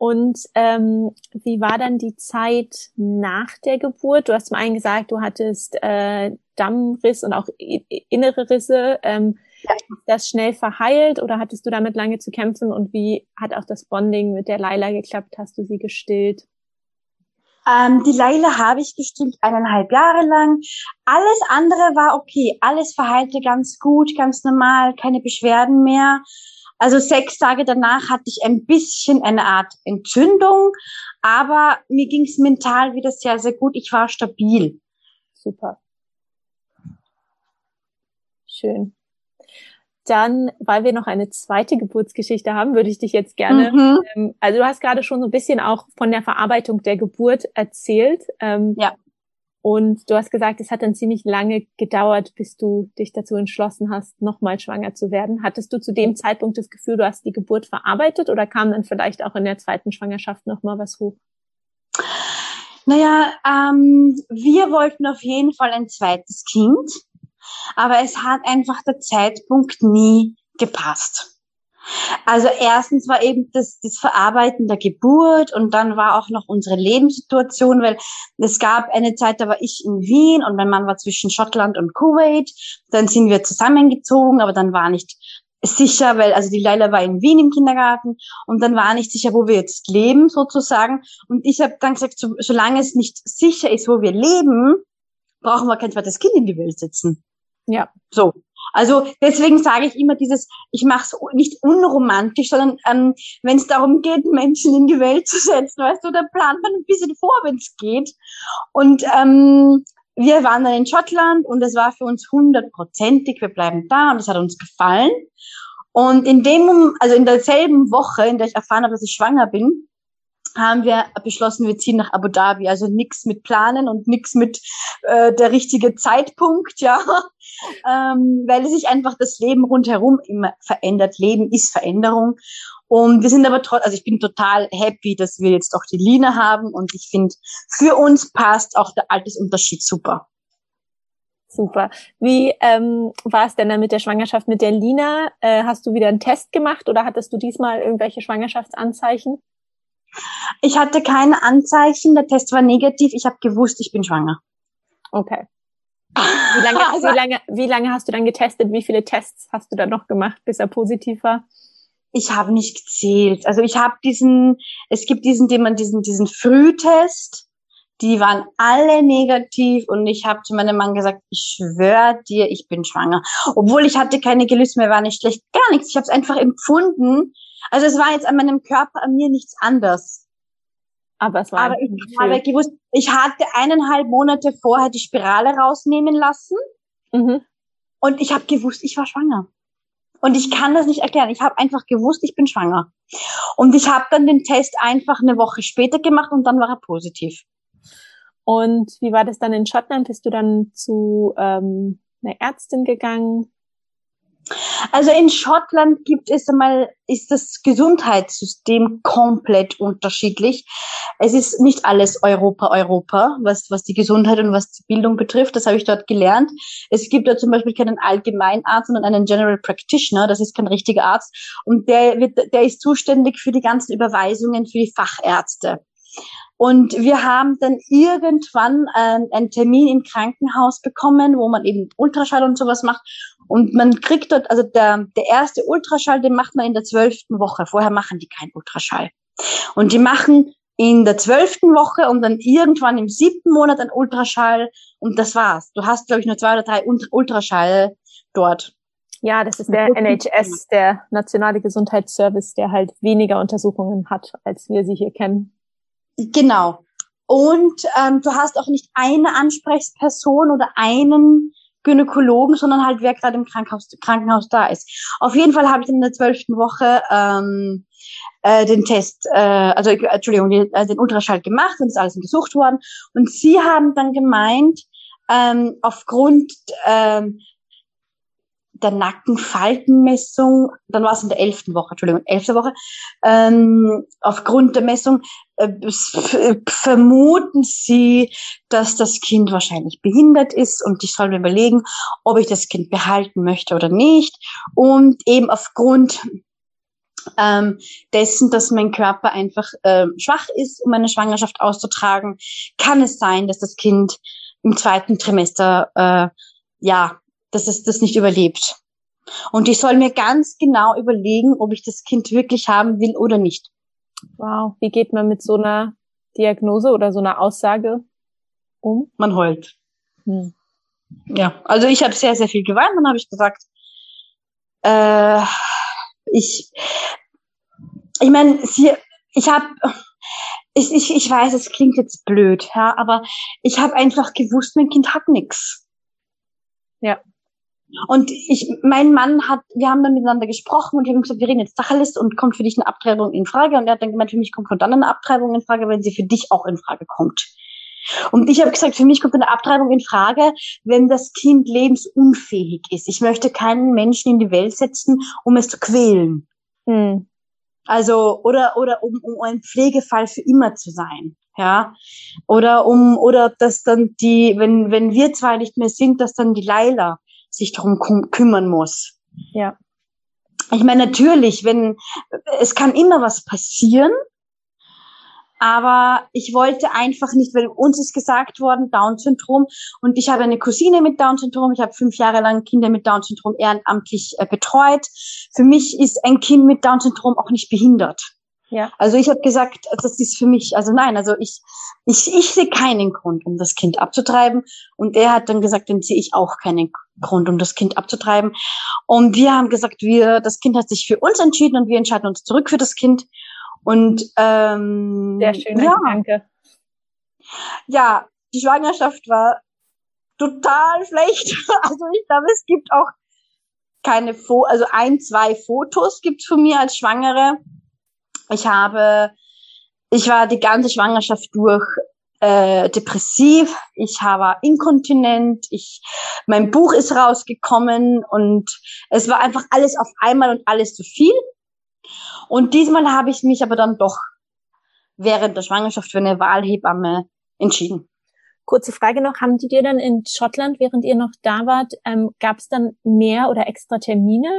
Und ähm, wie war dann die Zeit nach der Geburt? Du hast zum einen gesagt, du hattest äh, Dammriss und auch innere Risse. Ähm, ja. Das schnell verheilt oder hattest du damit lange zu kämpfen? Und wie hat auch das Bonding mit der Laila geklappt? Hast du sie gestillt? Ähm, die Laila habe ich gestillt eineinhalb Jahre lang. Alles andere war okay. Alles verheilte ganz gut, ganz normal, keine Beschwerden mehr. Also sechs Tage danach hatte ich ein bisschen eine Art Entzündung, aber mir ging es mental wieder sehr, sehr gut. Ich war stabil. Super. Schön. Dann, weil wir noch eine zweite Geburtsgeschichte haben, würde ich dich jetzt gerne, mhm. ähm, also du hast gerade schon so ein bisschen auch von der Verarbeitung der Geburt erzählt. Ähm, ja. Und du hast gesagt, es hat dann ziemlich lange gedauert, bis du dich dazu entschlossen hast, nochmal schwanger zu werden. Hattest du zu dem Zeitpunkt das Gefühl, du hast die Geburt verarbeitet oder kam dann vielleicht auch in der zweiten Schwangerschaft nochmal was hoch? Naja, ähm, wir wollten auf jeden Fall ein zweites Kind, aber es hat einfach der Zeitpunkt nie gepasst. Also erstens war eben das, das Verarbeiten der Geburt und dann war auch noch unsere Lebenssituation, weil es gab eine Zeit, da war ich in Wien und mein Mann war zwischen Schottland und Kuwait. Dann sind wir zusammengezogen, aber dann war nicht sicher, weil also die Leila war in Wien im Kindergarten und dann war nicht sicher, wo wir jetzt leben sozusagen. Und ich habe dann gesagt, so, solange es nicht sicher ist, wo wir leben, brauchen wir kein zweites Kind in die Welt setzen. Ja. So. Also deswegen sage ich immer dieses, ich mache es nicht unromantisch, sondern ähm, wenn es darum geht, Menschen in die Welt zu setzen, weißt du, da plant man ein bisschen vor, wenn es geht. Und ähm, wir waren dann in Schottland und es war für uns hundertprozentig, wir bleiben da und es hat uns gefallen. Und in dem, also in derselben Woche, in der ich erfahren habe, dass ich schwanger bin, haben wir beschlossen, wir ziehen nach Abu Dhabi. Also nichts mit Planen und nichts mit äh, der richtige Zeitpunkt, ja, *laughs* ähm, weil sich einfach das Leben rundherum immer verändert. Leben ist Veränderung. Und wir sind aber trotzdem, also ich bin total happy, dass wir jetzt auch die Lina haben und ich finde, für uns passt auch der Altersunterschied super. Super. Wie ähm, war es denn dann mit der Schwangerschaft mit der Lina? Äh, hast du wieder einen Test gemacht oder hattest du diesmal irgendwelche Schwangerschaftsanzeichen? Ich hatte keine Anzeichen, der Test war negativ. Ich habe gewusst, ich bin schwanger. Okay. Wie lange, *laughs* wie, lange, wie lange hast du dann getestet? Wie viele Tests hast du dann noch gemacht, bis er positiv war? Ich habe nicht gezählt. Also ich habe diesen, es gibt diesen, den man diesen, diesen Frühtest, die waren alle negativ und ich habe zu meinem Mann gesagt, ich schwöre dir, ich bin schwanger. Obwohl ich hatte keine Gelüste mehr, war nicht schlecht, gar nichts. Ich habe es einfach empfunden. Also es war jetzt an meinem Körper, an mir nichts anders. Aber es war Aber ich habe gewusst, ich hatte eineinhalb Monate vorher die Spirale rausnehmen lassen mhm. und ich habe gewusst, ich war schwanger. Und ich kann das nicht erklären. Ich habe einfach gewusst, ich bin schwanger. Und ich habe dann den Test einfach eine Woche später gemacht und dann war er positiv. Und wie war das dann in Schottland? Bist du dann zu ähm, einer Ärztin gegangen? Also in Schottland gibt es einmal, ist das Gesundheitssystem komplett unterschiedlich. Es ist nicht alles Europa, Europa, was, was die Gesundheit und was die Bildung betrifft. Das habe ich dort gelernt. Es gibt da zum Beispiel keinen Allgemeinarzt, sondern einen General Practitioner. Das ist kein richtiger Arzt. Und der wird, der ist zuständig für die ganzen Überweisungen für die Fachärzte. Und wir haben dann irgendwann ähm, einen Termin im Krankenhaus bekommen, wo man eben Ultraschall und sowas macht. Und man kriegt dort, also der, der erste Ultraschall, den macht man in der zwölften Woche. Vorher machen die keinen Ultraschall. Und die machen in der zwölften Woche und dann irgendwann im siebten Monat ein Ultraschall und das war's. Du hast, glaube ich, nur zwei oder drei Ultraschall dort. Ja, das ist der NHS, der Nationale Gesundheitsservice, der halt weniger Untersuchungen hat, als wir sie hier kennen. Genau. Und ähm, du hast auch nicht eine Ansprechperson oder einen Gynäkologen, sondern halt wer gerade im Krankenhaus, Krankenhaus da ist. Auf jeden Fall habe ich in der zwölften Woche ähm, äh, den Test, äh, also Entschuldigung, den, äh, den Ultraschall gemacht und ist alles untersucht worden. Und sie haben dann gemeint, ähm, aufgrund ähm, der Nackenfaltenmessung, dann war es in der elften Woche, Entschuldigung, elfte Woche, ähm, aufgrund der Messung äh, vermuten sie, dass das Kind wahrscheinlich behindert ist und ich soll mir überlegen, ob ich das Kind behalten möchte oder nicht. Und eben aufgrund ähm, dessen, dass mein Körper einfach äh, schwach ist, um eine Schwangerschaft auszutragen, kann es sein, dass das Kind im zweiten Trimester äh, ja dass es das nicht überlebt. Und ich soll mir ganz genau überlegen, ob ich das Kind wirklich haben will oder nicht. Wow, wie geht man mit so einer Diagnose oder so einer Aussage um? Man heult. Hm. Ja, also ich habe sehr, sehr viel geweint. Dann habe ich gesagt, äh, ich, ich meine, sie, ich habe, ich, ich, ich weiß, es klingt jetzt blöd, ja, aber ich habe einfach gewusst, mein Kind hat nix. Ja. Und ich, mein Mann hat, wir haben dann miteinander gesprochen und ich habe gesagt, wir reden jetzt Tacheles und kommt für dich eine Abtreibung in Frage. Und er hat dann gemeint, für mich kommt dann eine Abtreibung in Frage, wenn sie für dich auch in Frage kommt. Und ich habe gesagt, für mich kommt eine Abtreibung in Frage, wenn das Kind lebensunfähig ist. Ich möchte keinen Menschen in die Welt setzen, um es zu quälen. Hm. Also, oder, oder um, um ein Pflegefall für immer zu sein. Ja. Oder um, oder dass dann die, wenn, wenn wir zwei nicht mehr sind, dass dann die Leila sich darum kümmern muss. Ja. Ich meine, natürlich, wenn, es kann immer was passieren, aber ich wollte einfach nicht, weil uns ist gesagt worden, Down-Syndrom. Und ich habe eine Cousine mit Down-Syndrom. Ich habe fünf Jahre lang Kinder mit Down-Syndrom ehrenamtlich äh, betreut. Für mich ist ein Kind mit Down-Syndrom auch nicht behindert. Ja. Also ich habe gesagt, das ist für mich, also nein, also ich, ich, ich sehe keinen Grund, um das Kind abzutreiben. Und er hat dann gesagt, dann sehe ich auch keinen Grund, um das Kind abzutreiben. Und wir haben gesagt, wir, das Kind hat sich für uns entschieden und wir entscheiden uns zurück für das Kind. Und ähm, sehr schöner ja. Gedanke. Ja, die Schwangerschaft war total schlecht. *laughs* Also ich glaube, es gibt auch keine Fo also ein, zwei Fotos gibt's von mir als Schwangere. Ich habe, ich war die ganze Schwangerschaft durch äh, depressiv, ich war inkontinent, ich, mein Buch ist rausgekommen und es war einfach alles auf einmal und alles zu viel. Und diesmal habe ich mich aber dann doch während der Schwangerschaft für eine Wahlhebamme entschieden. Kurze Frage noch, haben die dir dann in Schottland, während ihr noch da wart, ähm, gab es dann mehr oder extra Termine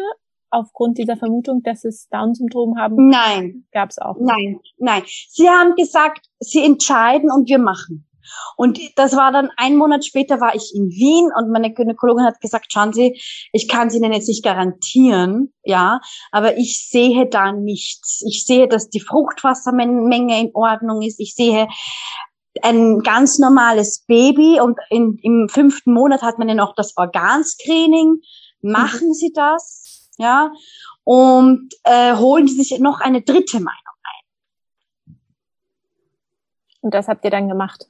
aufgrund dieser Vermutung, dass es Down-Syndrom haben? Nein. Gab es auch? Nicht. Nein, nein. Sie haben gesagt, sie entscheiden und wir machen. Und das war dann ein Monat später war ich in Wien und meine Gynäkologin hat gesagt, schauen Sie, ich kann Sie Ihnen jetzt nicht garantieren, ja, aber ich sehe da nichts. Ich sehe, dass die Fruchtwassermenge in Ordnung ist. Ich sehe ein ganz normales Baby und in, im fünften Monat hat man ja noch das Organscreening. Machen mhm. Sie das, ja, und äh, holen Sie sich noch eine dritte Meinung ein. Und das habt ihr dann gemacht?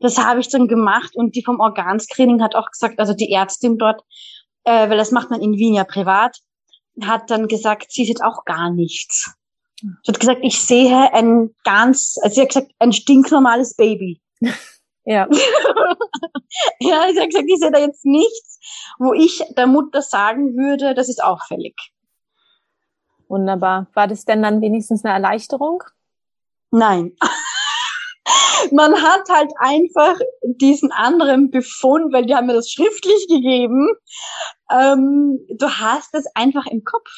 Das habe ich dann gemacht und die vom Organscreening hat auch gesagt, also die Ärztin dort, äh, weil das macht man in Wien ja privat, hat dann gesagt, sie sieht auch gar nichts. Sie hat gesagt, ich sehe ein ganz, also sie hat gesagt, ein stinknormales Baby. *laughs* Ja. *laughs* ja, sie hat gesagt, ich sehe da jetzt nichts, wo ich der Mutter sagen würde, das ist auffällig. Wunderbar. War das denn dann wenigstens eine Erleichterung? Nein *laughs* man hat halt einfach diesen anderen Befund, weil die haben mir das schriftlich gegeben. Ähm, du hast es einfach im Kopf.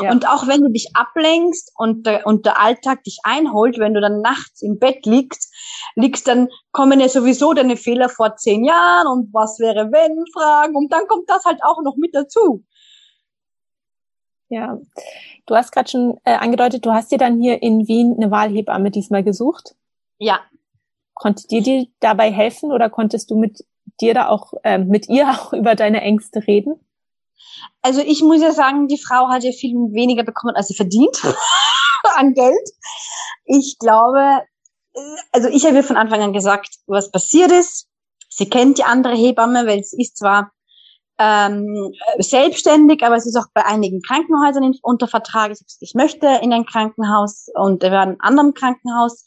Ja. Und auch wenn du dich ablenkst und der, und der Alltag dich einholt, wenn du dann nachts im Bett liegst, liegst, dann kommen ja sowieso deine Fehler vor zehn Jahren und was wäre wenn Fragen und dann kommt das halt auch noch mit dazu. Ja, du hast gerade schon äh, angedeutet, du hast dir dann hier in Wien eine Wahlhebamme diesmal gesucht. Ja. Konnte dir die dabei helfen oder konntest du mit dir da auch, äh, mit ihr *laughs* auch über deine Ängste reden? Also ich muss ja sagen, die Frau hat ja viel weniger bekommen, als sie verdient *laughs* *laughs* an Geld. Ich glaube, äh, also ich habe ihr von Anfang an gesagt, was passiert ist. Sie kennt die andere Hebamme, weil sie ist zwar ähm, selbstständig, aber es ist auch bei einigen Krankenhäusern unter Vertrag. Ich, ich möchte in ein Krankenhaus und in einem anderen Krankenhaus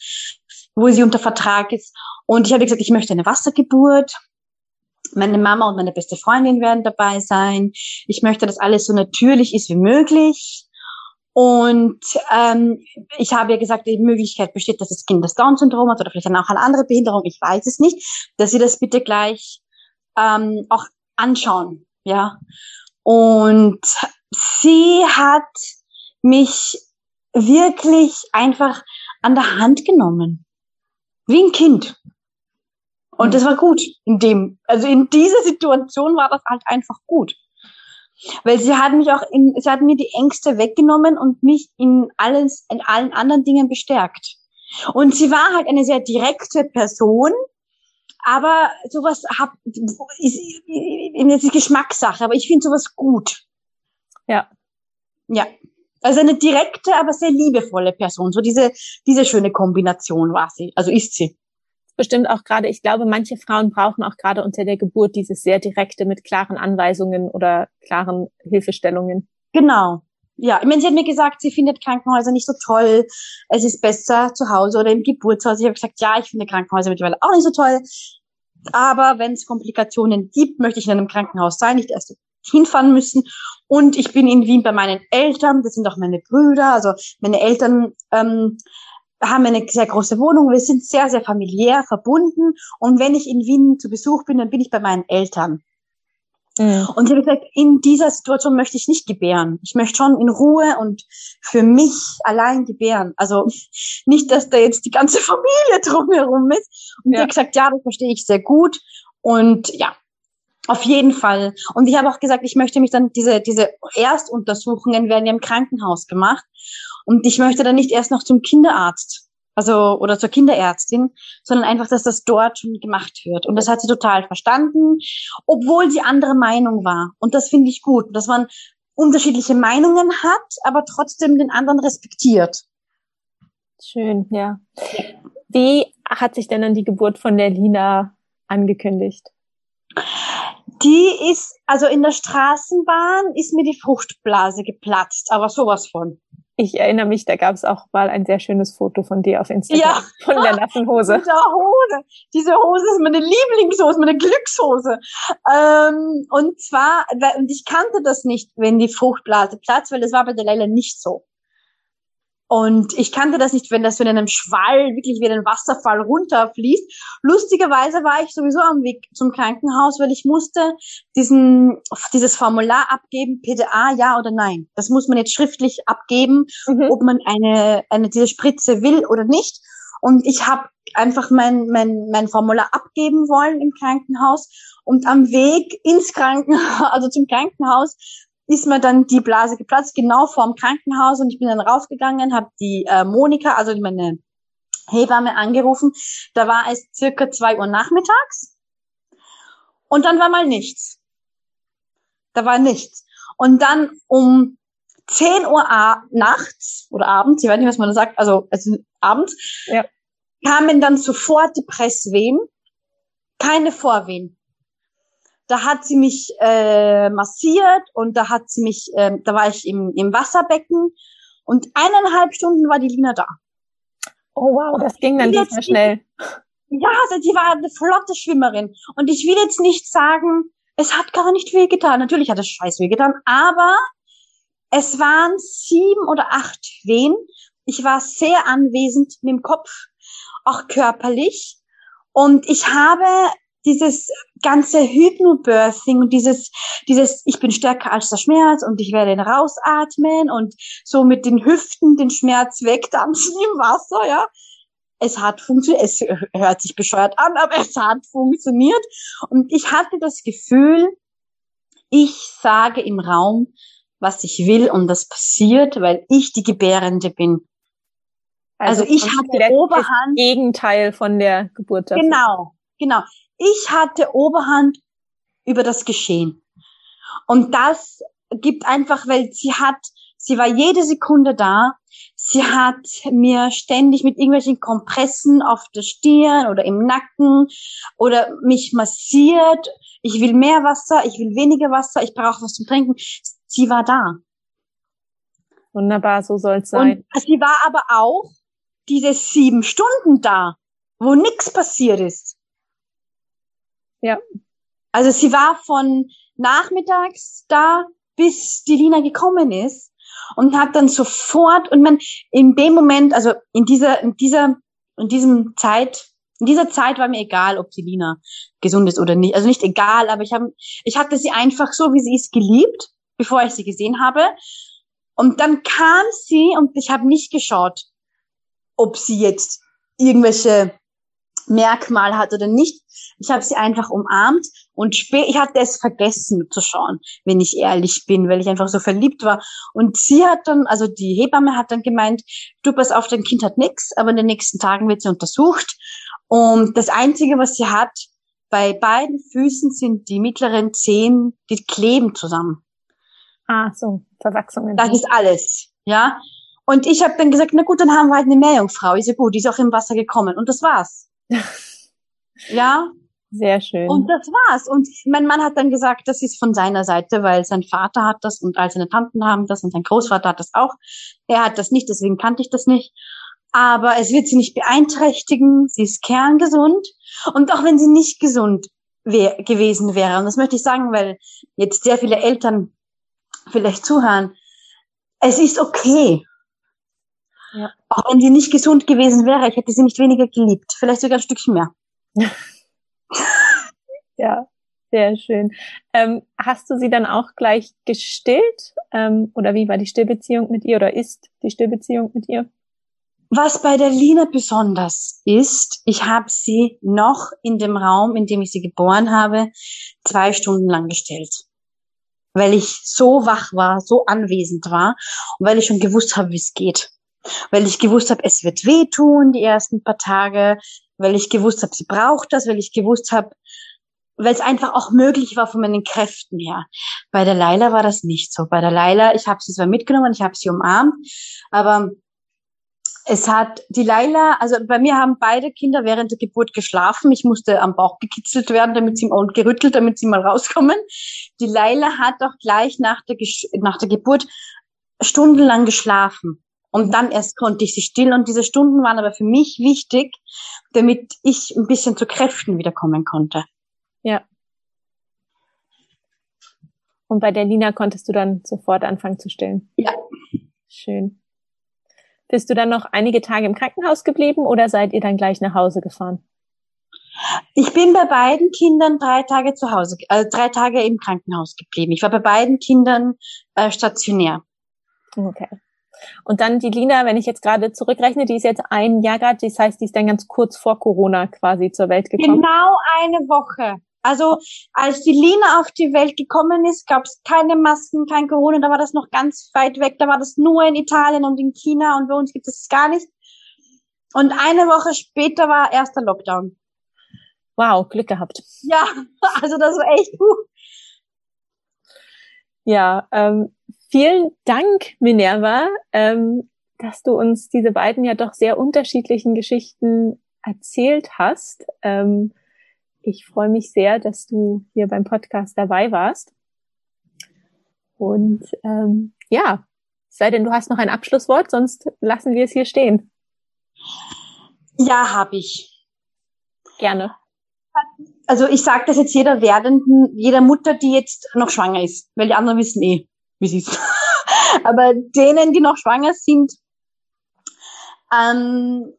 wo sie unter Vertrag ist. Und ich habe gesagt, ich möchte eine Wassergeburt. Meine Mama und meine beste Freundin werden dabei sein. Ich möchte, dass alles so natürlich ist wie möglich. Und ähm, ich habe ja gesagt, die Möglichkeit besteht, dass das Kind das Down-Syndrom hat oder vielleicht dann auch eine andere Behinderung, ich weiß es nicht, dass sie das bitte gleich ähm, auch anschauen. Ja. Und sie hat mich wirklich einfach an der Hand genommen wie ein Kind. Und das war gut in dem, also in dieser Situation war das halt einfach gut. Weil sie hat mich auch in, sie hat mir die Ängste weggenommen und mich in alles, in allen anderen Dingen bestärkt. Und sie war halt eine sehr direkte Person, aber sowas hab, ist, ist, ist Geschmackssache, aber ich finde sowas gut. Ja. Ja. Also eine direkte, aber sehr liebevolle Person. So diese, diese schöne Kombination war sie. Also ist sie. Bestimmt auch gerade, ich glaube, manche Frauen brauchen auch gerade unter der Geburt dieses sehr direkte mit klaren Anweisungen oder klaren Hilfestellungen. Genau. Ja, ich meine, sie hat mir gesagt, sie findet Krankenhäuser nicht so toll. Es ist besser zu Hause oder im Geburtshaus. Ich habe gesagt, ja, ich finde Krankenhäuser mittlerweile auch nicht so toll. Aber wenn es Komplikationen gibt, möchte ich in einem Krankenhaus sein, nicht erst hinfahren müssen. Und ich bin in Wien bei meinen Eltern, das sind auch meine Brüder. Also meine Eltern ähm, haben eine sehr große Wohnung. Wir sind sehr, sehr familiär verbunden. Und wenn ich in Wien zu Besuch bin, dann bin ich bei meinen Eltern. Mhm. Und sie hat gesagt, in dieser Situation möchte ich nicht gebären. Ich möchte schon in Ruhe und für mich allein gebären. Also nicht, dass da jetzt die ganze *laughs* Familie drumherum ist. Und ja. sie hat gesagt, ja, das verstehe ich sehr gut. Und ja, auf jeden Fall. Und ich habe auch gesagt, ich möchte mich dann, diese, diese Erstuntersuchungen werden ja im Krankenhaus gemacht. Und ich möchte dann nicht erst noch zum Kinderarzt, also, oder zur Kinderärztin, sondern einfach, dass das dort schon gemacht wird. Und das hat sie total verstanden, obwohl sie andere Meinung war. Und das finde ich gut, dass man unterschiedliche Meinungen hat, aber trotzdem den anderen respektiert. Schön, ja. Wie hat sich denn dann die Geburt von der Lina angekündigt? Die ist, also in der Straßenbahn ist mir die Fruchtblase geplatzt, aber sowas von. Ich erinnere mich, da gab es auch mal ein sehr schönes Foto von dir auf Instagram ja. von der nassen Hose. Diese Hose, diese Hose ist meine Lieblingshose, meine Glückshose. Ähm, und zwar, und ich kannte das nicht, wenn die Fruchtblase platzt, weil das war bei der Leila nicht so. Und ich kannte das nicht, wenn das so in einem Schwall wirklich wie ein Wasserfall runterfließt. Lustigerweise war ich sowieso am Weg zum Krankenhaus, weil ich musste diesen, dieses Formular abgeben, PDA, ja oder nein. Das muss man jetzt schriftlich abgeben, mhm. ob man eine, eine diese Spritze will oder nicht. Und ich habe einfach mein, mein, mein Formular abgeben wollen im Krankenhaus. Und am Weg ins Krankenhaus, *laughs* also zum Krankenhaus, ist mir dann die Blase geplatzt, genau vorm Krankenhaus und ich bin dann raufgegangen, habe die äh, Monika, also meine Hebamme angerufen. Da war es circa zwei Uhr nachmittags und dann war mal nichts. Da war nichts. Und dann um 10 Uhr nachts oder abends, ich weiß nicht, was man da sagt, also, also abends, ja. kamen dann sofort die Presswehen, keine Vorwehen da hat sie mich äh, massiert und da hat sie mich, äh, da war ich im, im Wasserbecken und eineinhalb Stunden war die Lina da. Oh wow, das ging dann nicht mehr schnell. Ja, also die war eine flotte Schwimmerin. Und ich will jetzt nicht sagen, es hat gar nicht wehgetan. Natürlich hat es scheiß wehgetan, aber es waren sieben oder acht Wehen. Ich war sehr anwesend mit dem Kopf, auch körperlich. Und ich habe dieses ganze Hypnobirthing und dieses, dieses, ich bin stärker als der Schmerz und ich werde ihn rausatmen und so mit den Hüften den Schmerz wegdampfen im Wasser, ja. Es hat funktioniert, es hört sich bescheuert an, aber es hat funktioniert. Und ich hatte das Gefühl, ich sage im Raum, was ich will und das passiert, weil ich die Gebärende bin. Also, also ich hatte Oberhand. Gegenteil von der Geburt. Dafür. Genau, genau. Ich hatte Oberhand über das Geschehen. Und das gibt einfach, weil sie hat, sie war jede Sekunde da. Sie hat mir ständig mit irgendwelchen Kompressen auf der Stirn oder im Nacken oder mich massiert. Ich will mehr Wasser, ich will weniger Wasser, ich brauche was zum Trinken. Sie war da. Wunderbar, so soll's sein. Und sie war aber auch diese sieben Stunden da, wo nichts passiert ist. Ja. Also sie war von nachmittags da, bis die Lina gekommen ist und hat dann sofort und man in dem Moment, also in dieser, in dieser, in diesem Zeit, in dieser Zeit war mir egal, ob die Lina gesund ist oder nicht. Also nicht egal, aber ich habe, ich hatte sie einfach so, wie sie ist, geliebt, bevor ich sie gesehen habe. Und dann kam sie und ich habe nicht geschaut, ob sie jetzt irgendwelche Merkmal hat oder nicht. Ich habe sie einfach umarmt und spät, ich hatte es vergessen zu schauen, wenn ich ehrlich bin, weil ich einfach so verliebt war. Und sie hat dann, also die Hebamme hat dann gemeint, du pass auf, dein Kind hat nichts, aber in den nächsten Tagen wird sie untersucht. Und das Einzige, was sie hat, bei beiden Füßen sind die mittleren Zehen, die kleben zusammen. Ah, so, Verwachsungen. Das ist alles, ja. Und ich habe dann gesagt, na gut, dann haben wir halt eine Meerjungfrau. Ist ja gut, die ist auch im Wasser gekommen. Und das war's. *laughs* Ja. Sehr schön. Und das war's. Und mein Mann hat dann gesagt, das ist von seiner Seite, weil sein Vater hat das und all seine Tanten haben das und sein Großvater hat das auch. Er hat das nicht, deswegen kannte ich das nicht. Aber es wird sie nicht beeinträchtigen. Sie ist kerngesund. Und auch wenn sie nicht gesund wär, gewesen wäre, und das möchte ich sagen, weil jetzt sehr viele Eltern vielleicht zuhören, es ist okay. Ja. Auch wenn sie nicht gesund gewesen wäre, ich hätte sie nicht weniger geliebt. Vielleicht sogar ein Stückchen mehr. *laughs* ja, sehr schön. Ähm, hast du sie dann auch gleich gestillt? Ähm, oder wie war die Stillbeziehung mit ihr oder ist die Stillbeziehung mit ihr? Was bei der Lina besonders ist, ich habe sie noch in dem Raum, in dem ich sie geboren habe, zwei Stunden lang gestellt. Weil ich so wach war, so anwesend war und weil ich schon gewusst habe, wie es geht. Weil ich gewusst habe, es wird wehtun die ersten paar Tage, weil ich gewusst habe, sie braucht das, weil ich gewusst habe, weil es einfach auch möglich war von meinen Kräften her. Bei der Leila war das nicht so. Bei der Leila, ich habe sie zwar mitgenommen, ich habe sie umarmt, aber es hat die Leila, also bei mir haben beide Kinder während der Geburt geschlafen. Ich musste am Bauch gekitzelt werden, damit sie und gerüttelt, damit sie mal rauskommen. Die Leila hat auch gleich nach der, nach der Geburt stundenlang geschlafen. Und dann erst konnte ich sie stillen. Und diese Stunden waren aber für mich wichtig, damit ich ein bisschen zu Kräften wiederkommen konnte. Ja. Und bei der Lina konntest du dann sofort anfangen zu stillen? Ja. Schön. Bist du dann noch einige Tage im Krankenhaus geblieben oder seid ihr dann gleich nach Hause gefahren? Ich bin bei beiden Kindern drei Tage zu Hause, äh, drei Tage im Krankenhaus geblieben. Ich war bei beiden Kindern äh, stationär. Okay. Und dann die Lina, wenn ich jetzt gerade zurückrechne, die ist jetzt ein Jahr gerade, das heißt, die ist dann ganz kurz vor Corona quasi zur Welt gekommen. Genau eine Woche. Also als die Lina auf die Welt gekommen ist, gab es keine Masken, kein Corona, da war das noch ganz weit weg, da war das nur in Italien und in China und bei uns gibt es gar nicht. Und eine Woche später war erster Lockdown. Wow, Glück gehabt. Ja, *laughs* also das war echt gut. Ja, ähm, vielen Dank, Minerva, ähm, dass du uns diese beiden ja doch sehr unterschiedlichen Geschichten erzählt hast. Ähm, ich freue mich sehr, dass du hier beim Podcast dabei warst. Und ähm, ja, sei denn, du hast noch ein Abschlusswort, sonst lassen wir es hier stehen. Ja, habe ich. Gerne. Also ich sage das jetzt jeder werdenden, jeder Mutter, die jetzt noch schwanger ist, weil die anderen wissen eh, wie sie ist. *laughs* Aber denen, die noch schwanger sind, ähm,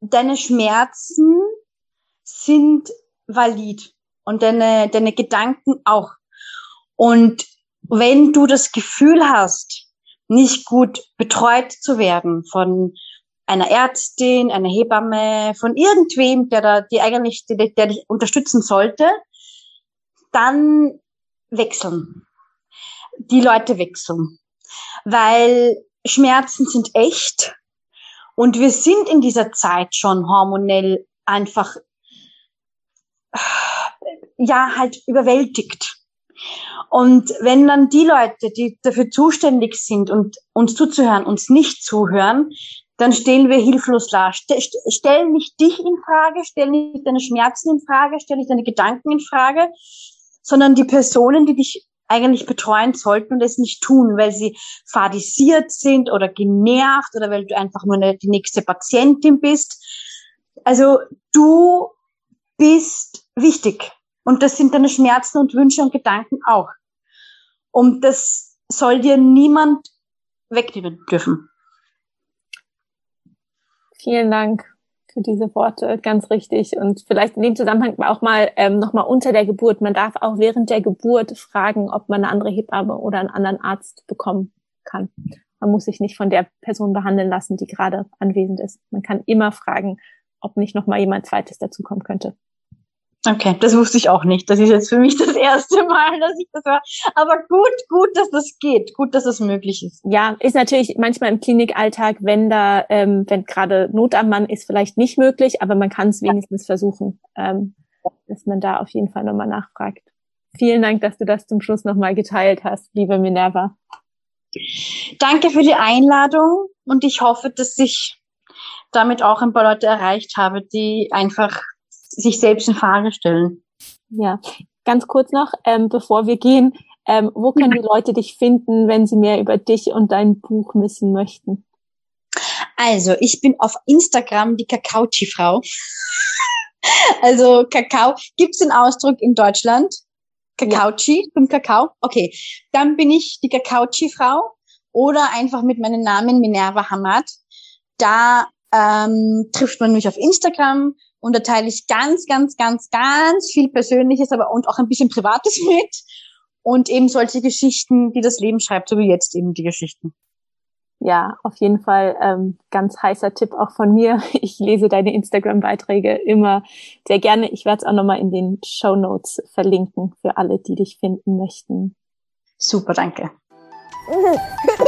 deine Schmerzen sind valid und deine, deine Gedanken auch. Und wenn du das Gefühl hast, nicht gut betreut zu werden von einer Ärztin, einer Hebamme, von irgendwem, der da, die eigentlich, der, der dich unterstützen sollte, dann wechseln. Die Leute wechseln. Weil Schmerzen sind echt. Und wir sind in dieser Zeit schon hormonell einfach ja halt überwältigt. Und wenn dann die Leute, die dafür zuständig sind und uns zuzuhören, uns nicht zuhören, dann stehen wir hilflos da. Stell nicht dich in Frage, stell nicht deine Schmerzen in Frage, stell nicht deine Gedanken in Frage, sondern die Personen, die dich eigentlich betreuen sollten und es nicht tun, weil sie fadisiert sind oder genervt oder weil du einfach nur die nächste Patientin bist. Also du bist wichtig. Und das sind deine Schmerzen und Wünsche und Gedanken auch. Und das soll dir niemand wegnehmen dürfen. Vielen Dank für diese Worte, ganz richtig. Und vielleicht in dem Zusammenhang auch mal ähm, nochmal unter der Geburt. Man darf auch während der Geburt fragen, ob man eine andere Hebamme oder einen anderen Arzt bekommen kann. Man muss sich nicht von der Person behandeln lassen, die gerade anwesend ist. Man kann immer fragen, ob nicht nochmal jemand zweites dazukommen könnte. Okay, das wusste ich auch nicht. Das ist jetzt für mich das erste Mal, dass ich das war. Aber gut, gut, dass das geht. Gut, dass es das möglich ist. Ja, ist natürlich manchmal im Klinikalltag, wenn da, ähm, wenn gerade Not am Mann ist, vielleicht nicht möglich, aber man kann es wenigstens versuchen, ähm, dass man da auf jeden Fall nochmal nachfragt. Vielen Dank, dass du das zum Schluss nochmal geteilt hast, liebe Minerva. Danke für die Einladung und ich hoffe, dass ich damit auch ein paar Leute erreicht habe, die einfach sich selbst in Frage stellen. Ja, ganz kurz noch, ähm, bevor wir gehen, ähm, wo können die Leute dich finden, wenn sie mehr über dich und dein Buch wissen möchten? Also, ich bin auf Instagram die Kakao-Frau. *laughs* also Kakao, gibt's den Ausdruck in Deutschland? Kakao-Chi ja. zum Kakao? Okay, dann bin ich die Kakao-Frau oder einfach mit meinem Namen Minerva Hamad. Da ähm, trifft man mich auf Instagram und da teile ich ganz, ganz, ganz, ganz viel Persönliches, aber und auch ein bisschen Privates *laughs* mit und eben solche Geschichten, die das Leben schreibt, so wie jetzt eben die Geschichten. Ja, auf jeden Fall ähm, ganz heißer Tipp auch von mir. *laughs* Ich lese deine Instagram-Beiträge immer sehr gerne. Ich werde es auch nochmal in den Show Notes verlinken für alle, die dich finden möchten. Super, danke. *laughs*